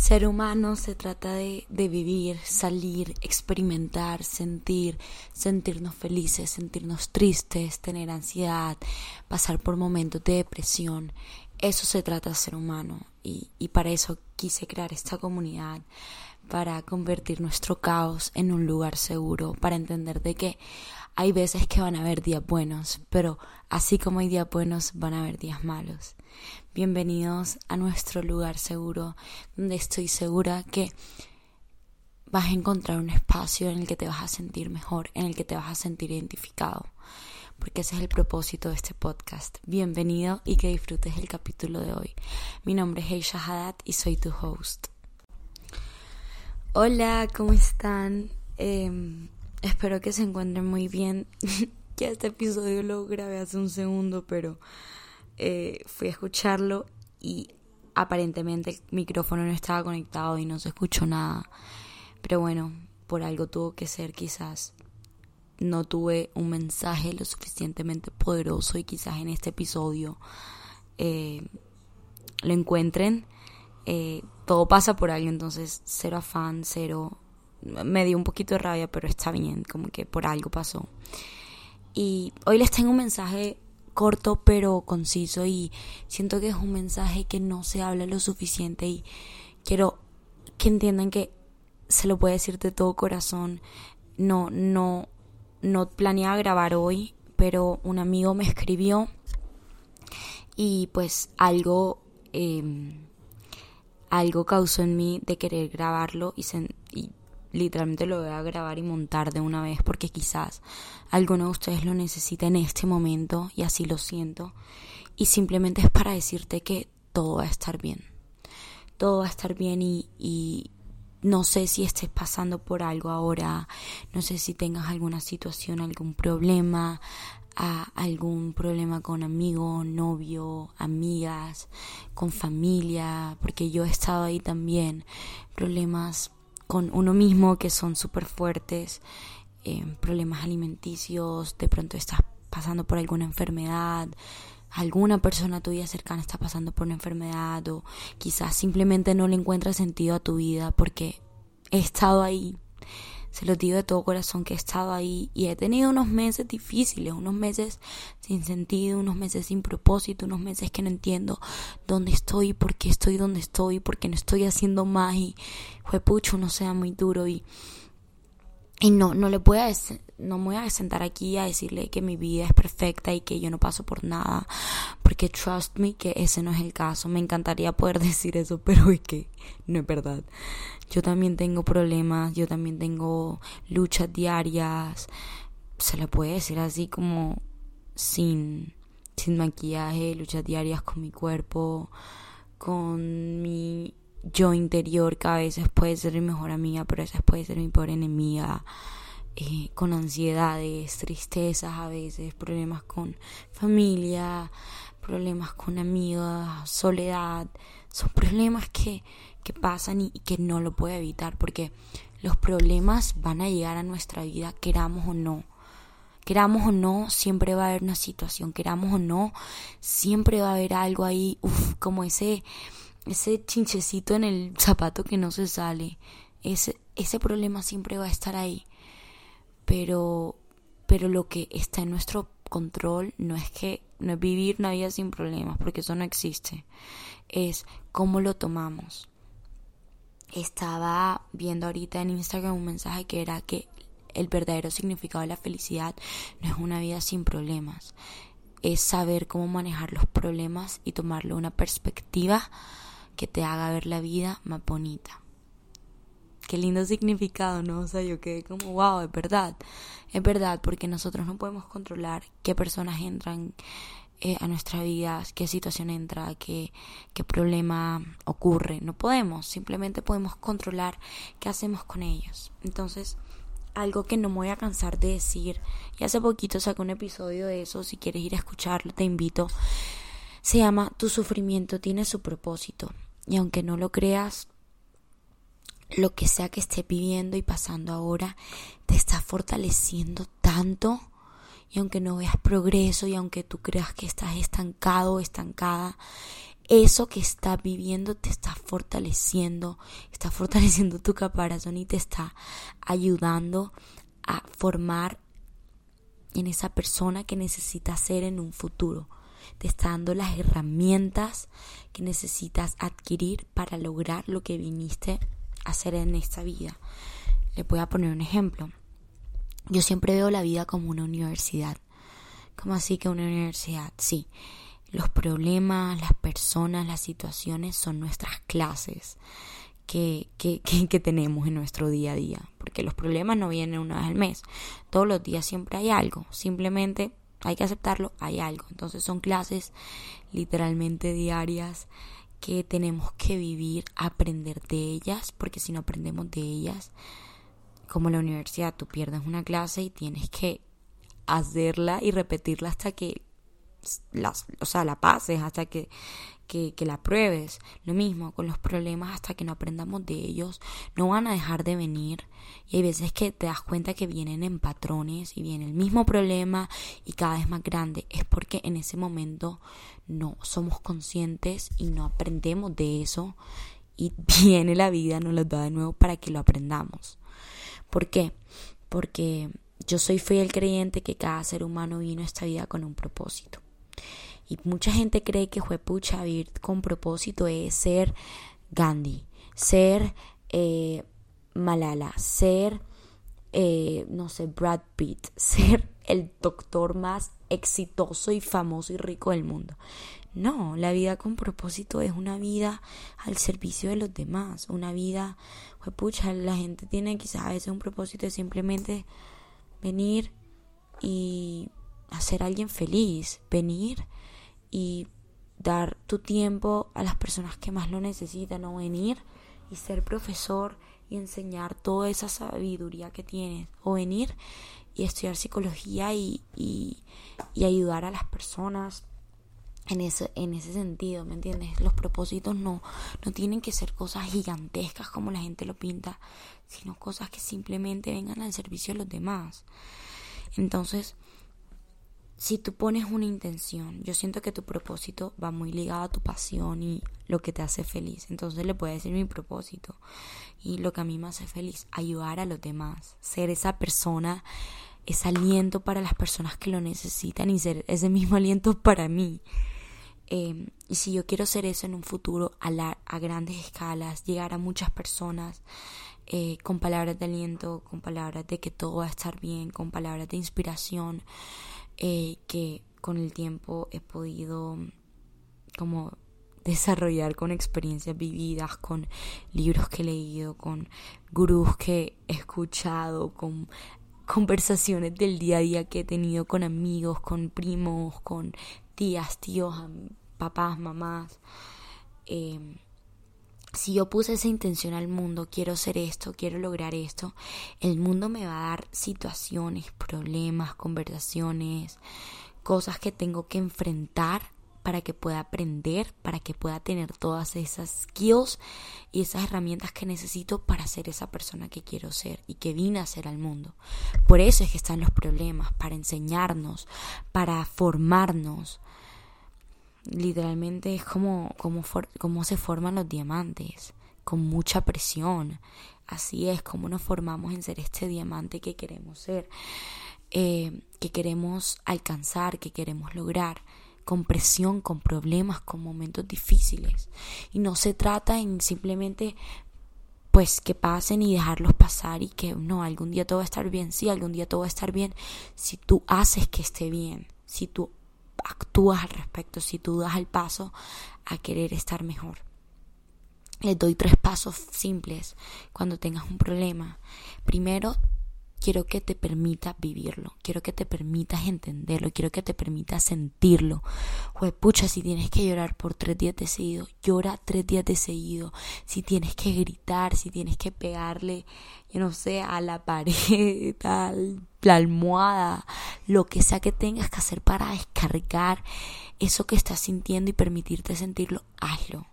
Ser humano se trata de, de, vivir, salir, experimentar, sentir, sentirnos felices, sentirnos tristes, tener ansiedad, pasar por momentos de depresión. Eso se trata de ser humano y, y para eso quise crear esta comunidad, para convertir nuestro caos en un lugar seguro, para entender de que hay veces que van a haber días buenos, pero así como hay días buenos, van a haber días malos. Bienvenidos a nuestro lugar seguro, donde estoy segura que vas a encontrar un espacio en el que te vas a sentir mejor, en el que te vas a sentir identificado, porque ese es el propósito de este podcast. Bienvenido y que disfrutes el capítulo de hoy. Mi nombre es Heisha Haddad y soy tu host. Hola, ¿cómo están? Eh, Espero que se encuentren muy bien. ya este episodio lo grabé hace un segundo, pero eh, fui a escucharlo y aparentemente el micrófono no estaba conectado y no se escuchó nada. Pero bueno, por algo tuvo que ser quizás. No tuve un mensaje lo suficientemente poderoso y quizás en este episodio eh, lo encuentren. Eh, todo pasa por algo, entonces cero afán, cero me dio un poquito de rabia, pero está bien, como que por algo pasó. Y hoy les tengo un mensaje corto pero conciso y siento que es un mensaje que no se habla lo suficiente y quiero que entiendan que se lo puede decir de todo corazón. No, no, no planeaba grabar hoy, pero un amigo me escribió y pues algo, em, algo causó en mí de querer grabarlo y, y literalmente lo voy a grabar y montar de una vez porque quizás alguno de ustedes lo necesita en este momento y así lo siento. Y simplemente es para decirte que todo va a estar bien. Todo va a estar bien y, no sé si estés pasando por algo ahora, no sé si tengas alguna situación, algún problema, algún problema con amigo, novio, amigas, con familia, porque yo he estado ahí también, problemas con uno mismo que son súper fuertes, eh, problemas alimenticios, de pronto estás pasando por alguna enfermedad, alguna persona tuya cercana está pasando por una enfermedad o quizás simplemente no le encuentras sentido a tu vida porque he estado ahí se lo digo de todo corazón que he estado ahí y he tenido unos meses difíciles, unos meses sin sentido, unos meses sin propósito, unos meses que no entiendo dónde estoy, por qué estoy donde estoy, por qué no estoy haciendo más y fue pucho, no sea muy duro y y no, no le voy no me voy a sentar aquí a decirle que mi vida es perfecta y que yo no paso por nada, porque trust me que ese no es el caso. Me encantaría poder decir eso, pero es que no es verdad. Yo también tengo problemas, yo también tengo luchas diarias. Se le puede decir así como sin, sin maquillaje, luchas diarias con mi cuerpo, con mi yo interior que a veces puede ser mi mejor amiga, pero a veces puede ser mi peor enemiga, eh, con ansiedades, tristezas a veces, problemas con familia, problemas con amigas, soledad, son problemas que, que pasan y, y que no lo puedo evitar porque los problemas van a llegar a nuestra vida, queramos o no. Queramos o no, siempre va a haber una situación, queramos o no, siempre va a haber algo ahí, uff, como ese, ese chinchecito en el zapato que no se sale, ese, ese problema siempre va a estar ahí. Pero, pero lo que está en nuestro control no es que no es vivir una vida sin problemas, porque eso no existe. Es cómo lo tomamos. Estaba viendo ahorita en Instagram un mensaje que era que el verdadero significado de la felicidad no es una vida sin problemas, es saber cómo manejar los problemas y tomarle una perspectiva que te haga ver la vida más bonita. Qué lindo significado, ¿no? O sea, yo quedé como, wow, es verdad. Es verdad, porque nosotros no podemos controlar qué personas entran eh, a nuestra vida, qué situación entra, qué, qué problema ocurre. No podemos, simplemente podemos controlar qué hacemos con ellos. Entonces, algo que no me voy a cansar de decir, y hace poquito saqué un episodio de eso, si quieres ir a escucharlo, te invito. Se llama Tu sufrimiento tiene su propósito. Y aunque no lo creas, lo que sea que esté viviendo y pasando ahora te está fortaleciendo tanto. Y aunque no veas progreso y aunque tú creas que estás estancado o estancada, eso que estás viviendo te está fortaleciendo, está fortaleciendo tu caparazón y te está ayudando a formar en esa persona que necesitas ser en un futuro. Te está dando las herramientas que necesitas adquirir para lograr lo que viniste hacer en esta vida. Le voy a poner un ejemplo. Yo siempre veo la vida como una universidad. ¿Cómo así que una universidad? Sí. Los problemas, las personas, las situaciones son nuestras clases que, que, que, tenemos en nuestro día a día. Porque los problemas no vienen una vez al mes. Todos los días siempre hay algo. Simplemente hay que aceptarlo, hay algo. Entonces son clases literalmente diarias que tenemos que vivir, aprender de ellas, porque si no aprendemos de ellas, como la universidad, tú pierdes una clase y tienes que hacerla y repetirla hasta que las, o sea, la pases, hasta que, que, que, la pruebes. Lo mismo con los problemas, hasta que no aprendamos de ellos, no van a dejar de venir. Y hay veces que te das cuenta que vienen en patrones y viene el mismo problema y cada vez más grande. Es porque en ese momento no somos conscientes y no aprendemos de eso. Y viene la vida, nos lo da de nuevo para que lo aprendamos. ¿Por qué? Porque yo soy fiel creyente que cada ser humano vino a esta vida con un propósito. Y mucha gente cree que pucha vivir con propósito es ser Gandhi, ser eh, Malala, ser, eh, no sé, Brad Pitt, ser el doctor más exitoso y famoso y rico del mundo. No, la vida con propósito es una vida al servicio de los demás, una vida, pucha, la gente tiene quizás a veces un propósito de simplemente venir y hacer alguien feliz, venir y dar tu tiempo a las personas que más lo necesitan o venir y ser profesor y enseñar toda esa sabiduría que tienes o venir y estudiar psicología y, y, y ayudar a las personas en ese, en ese sentido, ¿me entiendes? Los propósitos no, no tienen que ser cosas gigantescas como la gente lo pinta, sino cosas que simplemente vengan al servicio de los demás. Entonces, si tú pones una intención, yo siento que tu propósito va muy ligado a tu pasión y lo que te hace feliz. Entonces le puede decir mi propósito y lo que a mí me hace feliz, ayudar a los demás, ser esa persona, ese aliento para las personas que lo necesitan y ser ese mismo aliento para mí. Em, y si yo quiero ser eso en un futuro a, a grandes escalas, llegar a muchas personas eh, con palabras de aliento, con palabras de que todo va a estar bien, con palabras de inspiración, eh, que con el tiempo he podido como desarrollar con experiencias vividas, con libros que he leído, con gurús que he escuchado, con conversaciones del día a día que he tenido con amigos, con primos, con tías, tíos, papás, mamás. Em, si yo puse esa intención al mundo, quiero ser esto, quiero lograr esto, el mundo me va a dar situaciones, problemas, conversaciones, cosas que tengo que enfrentar para que pueda aprender, para que pueda tener todas esas skills y esas herramientas que necesito para ser esa persona que quiero ser y que vine a ser al mundo. Por eso es que están los problemas, para enseñarnos, para formarnos, literalmente es como, como, se forman los diamantes, con mucha presión. Así es como nos formamos en ser este diamante que queremos ser, eh, que queremos alcanzar, que queremos lograr con presión, con problemas, con momentos difíciles. Y no se trata en simplemente pues que pasen y dejarlos pasar y que no, algún día todo va a estar bien, sí, algún día todo va a estar bien si tú haces que esté bien, si tú actúas al respecto, si tú das el paso a querer estar mejor. Les doy tres pasos simples cuando tengas un problema. Primero, quiero que te permitas vivirlo, quiero que te permitas entenderlo, quiero que te permitas sentirlo. Pues pucha, si tienes que llorar por tres días de seguido, llora tres días de seguido. Si tienes que gritar, si tienes que pegarle, yo no sé, a la pared, a la almohada, lo que sea que tengas que hacer para descargar eso que estás sintiendo y permitirte sentirlo, hazlo.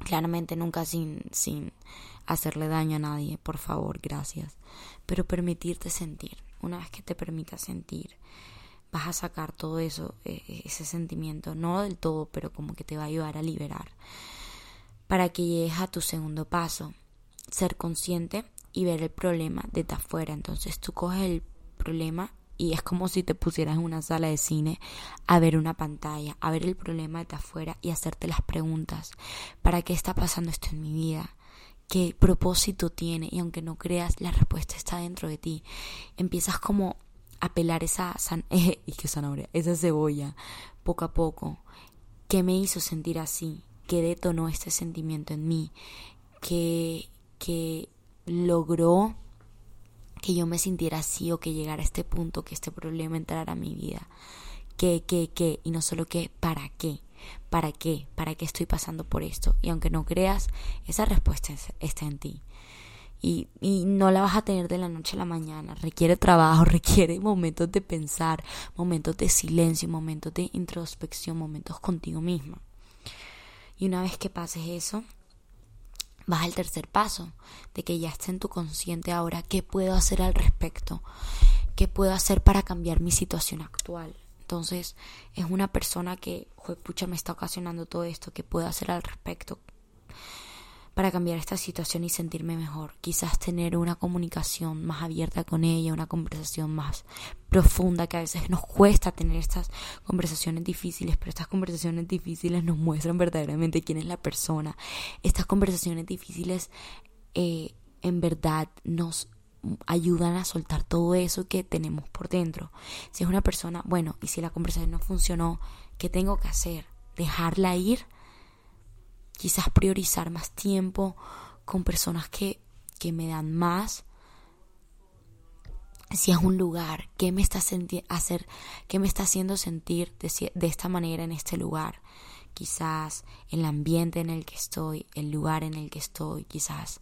Claramente nunca sin, sin hacerle daño a nadie, por favor, gracias. Pero permitirte sentir, una vez que te permitas sentir, vas a sacar todo eso, e, e, ese sentimiento, no del todo, pero como que te va a ayudar a liberar. Para que llegues a tu segundo paso, ser consciente y ver el problema desde afuera. Entonces tú coges el problema y es como si te pusieras en una sala de cine a ver una pantalla, a ver el problema desde afuera y hacerte las preguntas. ¿Para qué está pasando esto en mi vida? ¿Qué propósito tiene? Y aunque no creas, la respuesta está dentro de ti. Empiezas como a pelar esa eh, que zanahoria, esa cebolla poco a poco. ¿Qué me hizo sentir así? ¿Qué detonó este sentimiento en mí? ¿Qué, qué logró que yo me sintiera así o que llegara a este punto, que este problema entrara a mi vida. ¿Qué, qué, qué? Y no solo qué, ¿para qué? ¿Para qué? ¿Para qué estoy pasando por esto? Y aunque no creas, esa respuesta está en ti. Y, y, no la vas a tener de la noche a la mañana. Requiere trabajo, requiere momentos de pensar, momentos de silencio, momentos de introspección, momentos contigo misma. Y una vez que pases eso, vas al tercer paso, de que ya esté en tu consciente ahora, ¿qué puedo hacer al respecto? ¿Qué puedo hacer para cambiar mi situación actual? Entonces, es una persona que, pucha, me está ocasionando todo esto, ¿qué puedo hacer al respecto? para cambiar esta situación y sentirme mejor. Quizás tener una comunicación más abierta con ella, una conversación más profunda, que a veces nos cuesta tener estas conversaciones difíciles, pero estas conversaciones difíciles nos muestran verdaderamente quién es la persona. Estas conversaciones difíciles eh, en verdad nos ayudan a soltar todo eso que tenemos por dentro. Si es una persona, bueno, y si la conversación no funcionó, ¿qué tengo que hacer? ¿Dejarla ir? quizás priorizar más tiempo con personas que, que me dan más. Si es un lugar, ¿qué me está, hacer, qué me está haciendo sentir de, de esta manera en este lugar? Quizás el ambiente en el que estoy, el lugar en el que estoy, quizás,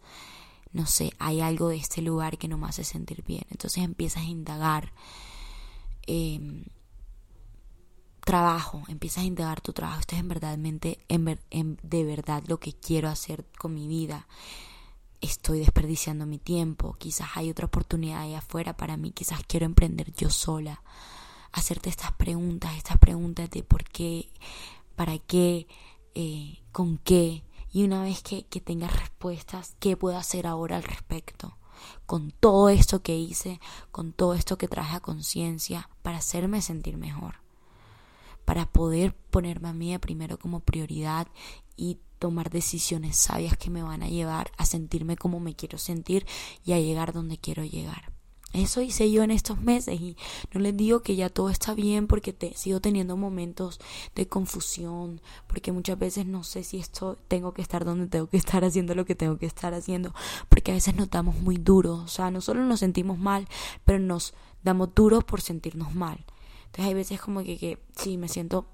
no sé, hay algo de este lugar que no me hace sentir bien. Entonces empiezas a indagar. Eh, trabajo, empiezas a indagar tu trabajo, esto es en verdad, en, de verdad lo que quiero hacer con mi vida. Estoy desperdiciando mi tiempo, quizás hay otra oportunidad ahí afuera para mí, quizás quiero emprender yo sola. Hacerte estas preguntas, estas preguntas de por qué, para qué, eh, con qué. Y una vez que, que respuestas, ¿qué puedo hacer ahora al respecto? Con todo esto que hice, con todo esto que traje a conciencia, para hacerme sentir mejor para poder ponerme a mí primero como prioridad y tomar decisiones sabias que me van a llevar a sentirme como me quiero sentir y a llegar donde quiero llegar. Eso hice yo en estos meses y no les digo que ya todo está bien porque te, sigo teniendo momentos de confusión, porque muchas veces no sé si esto tengo que estar donde tengo que estar haciendo lo que tengo que estar haciendo, porque a veces nos damos muy duros, o sea, no solo nos sentimos mal, pero nos damos duros por sentirnos mal. Entonces hay veces como que, que sí, me siento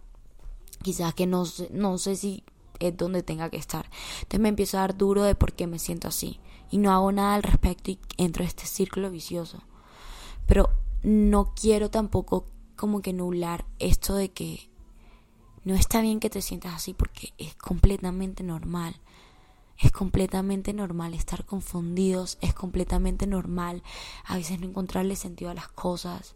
quizás que no, no sé si es donde tenga que estar. Entonces me empiezo a dar duro de por qué me siento así. Y no hago nada al respecto y entro en este círculo vicioso. Pero no quiero tampoco como que nublar esto de que no está bien que te sientas así porque es completamente normal. Es completamente normal estar confundidos, es completamente normal a veces no encontrarle sentido a las cosas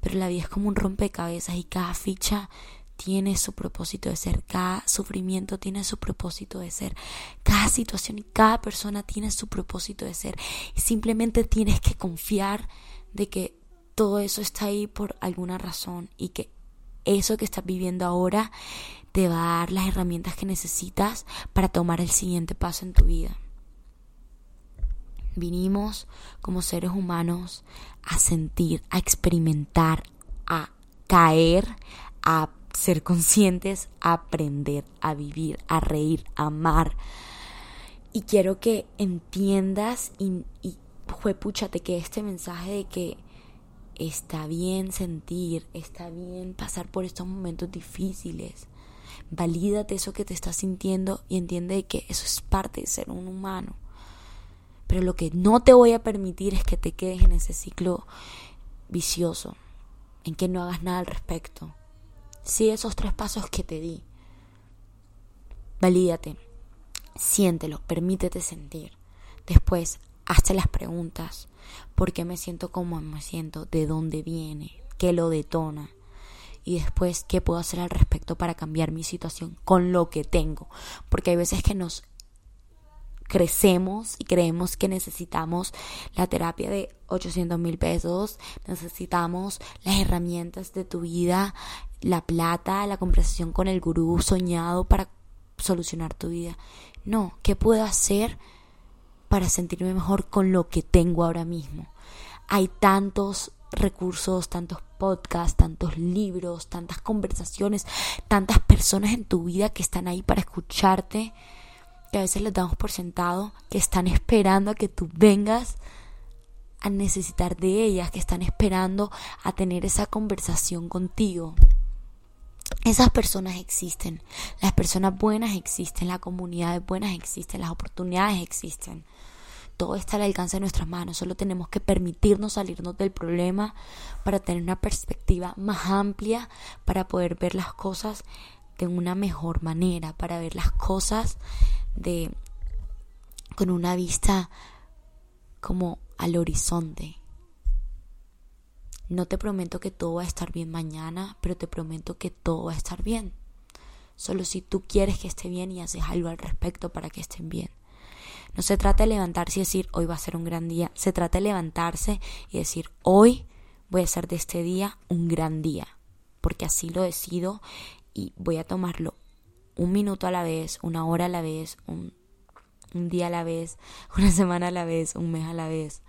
pero la vida es como un rompecabezas y cada ficha tiene su propósito de ser, cada sufrimiento tiene su propósito de ser, cada situación y cada persona tiene su propósito de ser y simplemente tienes que confiar de que todo eso está ahí por alguna razón y que eso que estás viviendo ahora te va a dar las herramientas que necesitas para tomar el siguiente paso en tu vida. Vinimos como seres humanos a sentir, a experimentar, a caer, a ser conscientes, aprender, a vivir, a reír, a amar. Y quiero que entiendas y, y juepúchate que este mensaje de que está bien sentir, está bien pasar por estos momentos difíciles. Valídate eso que te estás sintiendo y entiende que eso es parte de ser un humano. Pero lo que no te voy a permitir es que te quedes en ese ciclo vicioso, en que no hagas nada al respecto. Sí, esos tres pasos que te di. Valídate, siéntelo, permítete sentir. Después, hazte las preguntas. ¿Por qué me siento como me siento? ¿De dónde viene? ¿Qué lo detona? y después qué puedo hacer al respecto para cambiar mi situación con lo que tengo. Porque hay veces que nos crecemos y creemos que necesitamos la terapia de 800 mil pesos, necesitamos las herramientas de tu vida, la plata, la conversación con el gurú soñado para solucionar tu vida. No, ¿qué puedo hacer para sentirme mejor con lo que tengo ahora mismo? Hay tantos recursos, tantos podcasts, tantos libros, tantas conversaciones, tantas personas en tu vida que están ahí para escucharte que a veces les damos por sentado, que están esperando a que tú vengas a necesitar de ellas, que están esperando a tener esa conversación contigo. Esas personas existen, las personas buenas existen, las comunidades buenas existen, las oportunidades existen. Todo está al alcance de nuestras manos, solo tenemos que permitirnos salirnos del problema para tener una perspectiva más amplia, para poder ver las cosas de una mejor manera, para ver las cosas de con una vista como al horizonte. No te prometo que todo va a estar bien mañana, pero te prometo que todo va a estar bien. Solo si tú quieres que esté bien y haces algo al respecto para que estén bien. No se trata de levantarse y decir hoy va a ser un gran día. Se trata de levantarse y decir hoy voy a hacer de este día un gran día. Porque así lo decido y voy a tomarlo un minuto a la vez, una hora a la vez, un, día a la vez, una semana a la vez, un mes a la vez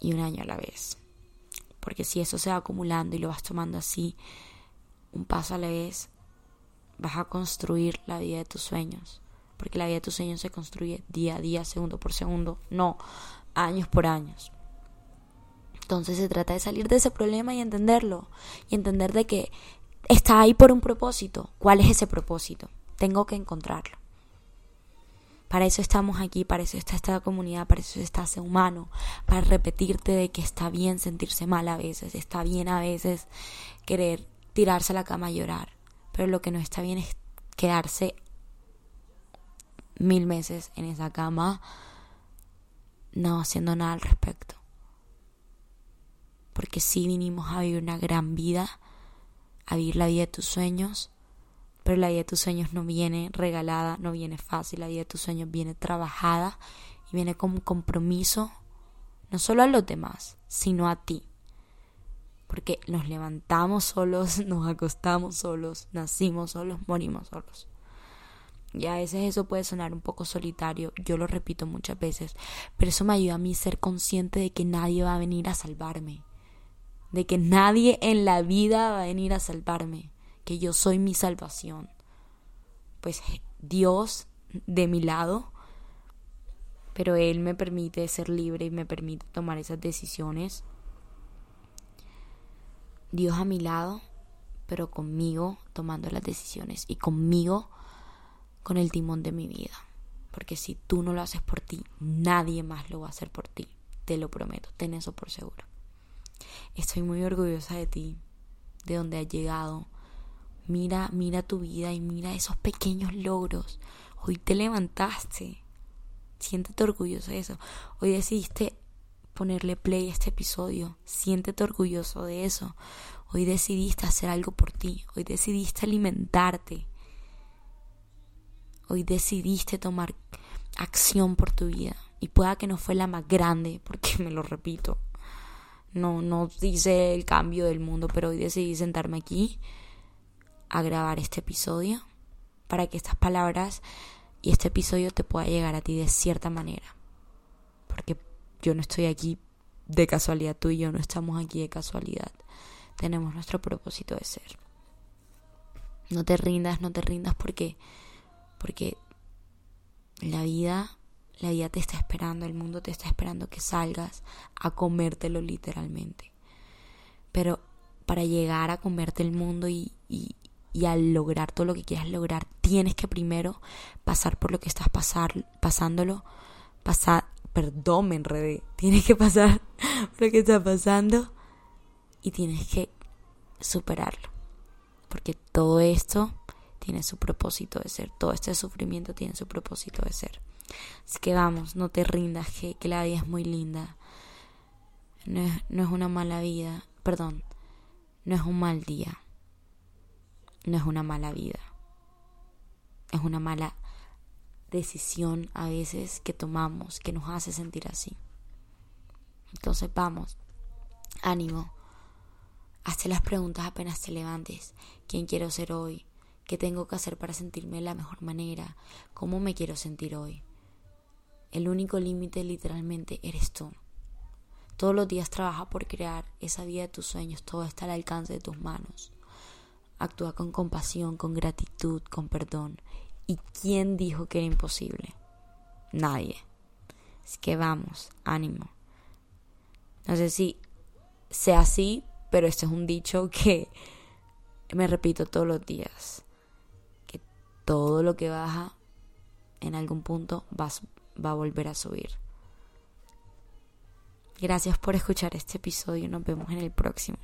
y un año a la vez. Porque si eso se va acumulando y lo vas tomando así, un paso a la vez, vas a construir la vida de tus sueños. Porque la vida de tus sueños se construye día a día, segundo por segundo, no años por años. Entonces se trata de salir de ese problema y entenderlo. Y entender de que está ahí por un propósito. ¿Cuál es ese propósito? Tengo que encontrarlo. Para eso estamos aquí, para eso está esta comunidad, para eso está ese humano, para repetirte de que está bien sentirse mal a veces, está bien a veces querer tirarse a la cama y llorar, pero lo que no está bien es quedarse mil meses en esa cama no haciendo nada al respecto. Porque si vinimos a vivir una gran vida, a vivir la vida de tus sueños, pero la vida de tus sueños no viene regalada, no viene fácil, la vida de tus sueños viene trabajada y viene con compromiso, no solo a los demás, sino a ti. Porque nos levantamos solos, nos acostamos solos, nacimos solos, morimos solos. Y a veces eso puede sonar un poco solitario, yo lo repito muchas veces, pero eso me ayuda a mí ser consciente de que nadie va a venir a salvarme de que nadie en la vida va a venir a salvarme, que yo soy mi salvación. Pues Dios de mi lado, pero Él me permite ser libre y me permite tomar esas decisiones. Dios a mi lado, pero conmigo tomando las decisiones y conmigo con el timón de mi vida. Porque si tú no lo haces por ti, nadie más lo va a hacer por ti. Te lo prometo, ten eso por seguro. Estoy muy orgullosa de ti, de donde has llegado. Mira, mira tu vida y mira esos pequeños logros. Hoy te levantaste. Siéntete orgulloso de eso. Hoy decidiste ponerle play a este episodio. Siéntete orgulloso de eso. Hoy decidiste hacer algo por ti. Hoy decidiste alimentarte. Hoy decidiste tomar acción por tu vida. Y pueda que no fue la más grande, porque me lo repito, no, no dice el cambio del mundo, pero hoy decidí sentarme aquí a grabar este episodio para que estas palabras y este episodio te pueda llegar a ti de cierta manera. Porque yo no estoy aquí de casualidad, tú y yo no estamos aquí de casualidad. Tenemos nuestro propósito de ser. No te rindas, no te rindas porque porque la vida la vida te está esperando, el mundo te está esperando que salgas a comértelo literalmente. Pero para llegar a comerte el mundo y, y, y a lograr todo lo que quieras lograr, tienes que primero pasar por lo que estás pasar, pasándolo, pasar, perdón, me tienes que pasar por lo que está pasando y tienes que superarlo. Porque todo esto tiene su propósito de ser, todo este sufrimiento tiene su propósito de ser. Así que vamos, no te rindas, que, la vida es muy linda. No es, no es una mala vida, perdón. no es un mal día, no es una mala vida, es una mala decisión a veces que tomamos que nos hace sentir así. Entonces vamos, ánimo, hazte las preguntas apenas te levantes, ¿quién quiero ser hoy? ¿Qué tengo que hacer para sentirme de la mejor manera? ¿Cómo me quiero sentir hoy? El único límite literalmente eres tú. Todos los días trabaja por crear esa vida de tus sueños, todo está al alcance de tus manos. Actúa con compasión, con gratitud, con perdón. ¿Y quién dijo que era imposible? Nadie. Es que vamos, ánimo. No sé si sea así, pero este es un dicho que me repito todos los días. Que todo lo que baja en algún punto va, va a volver a subir. Gracias por escuchar este episodio. Nos vemos en el próximo.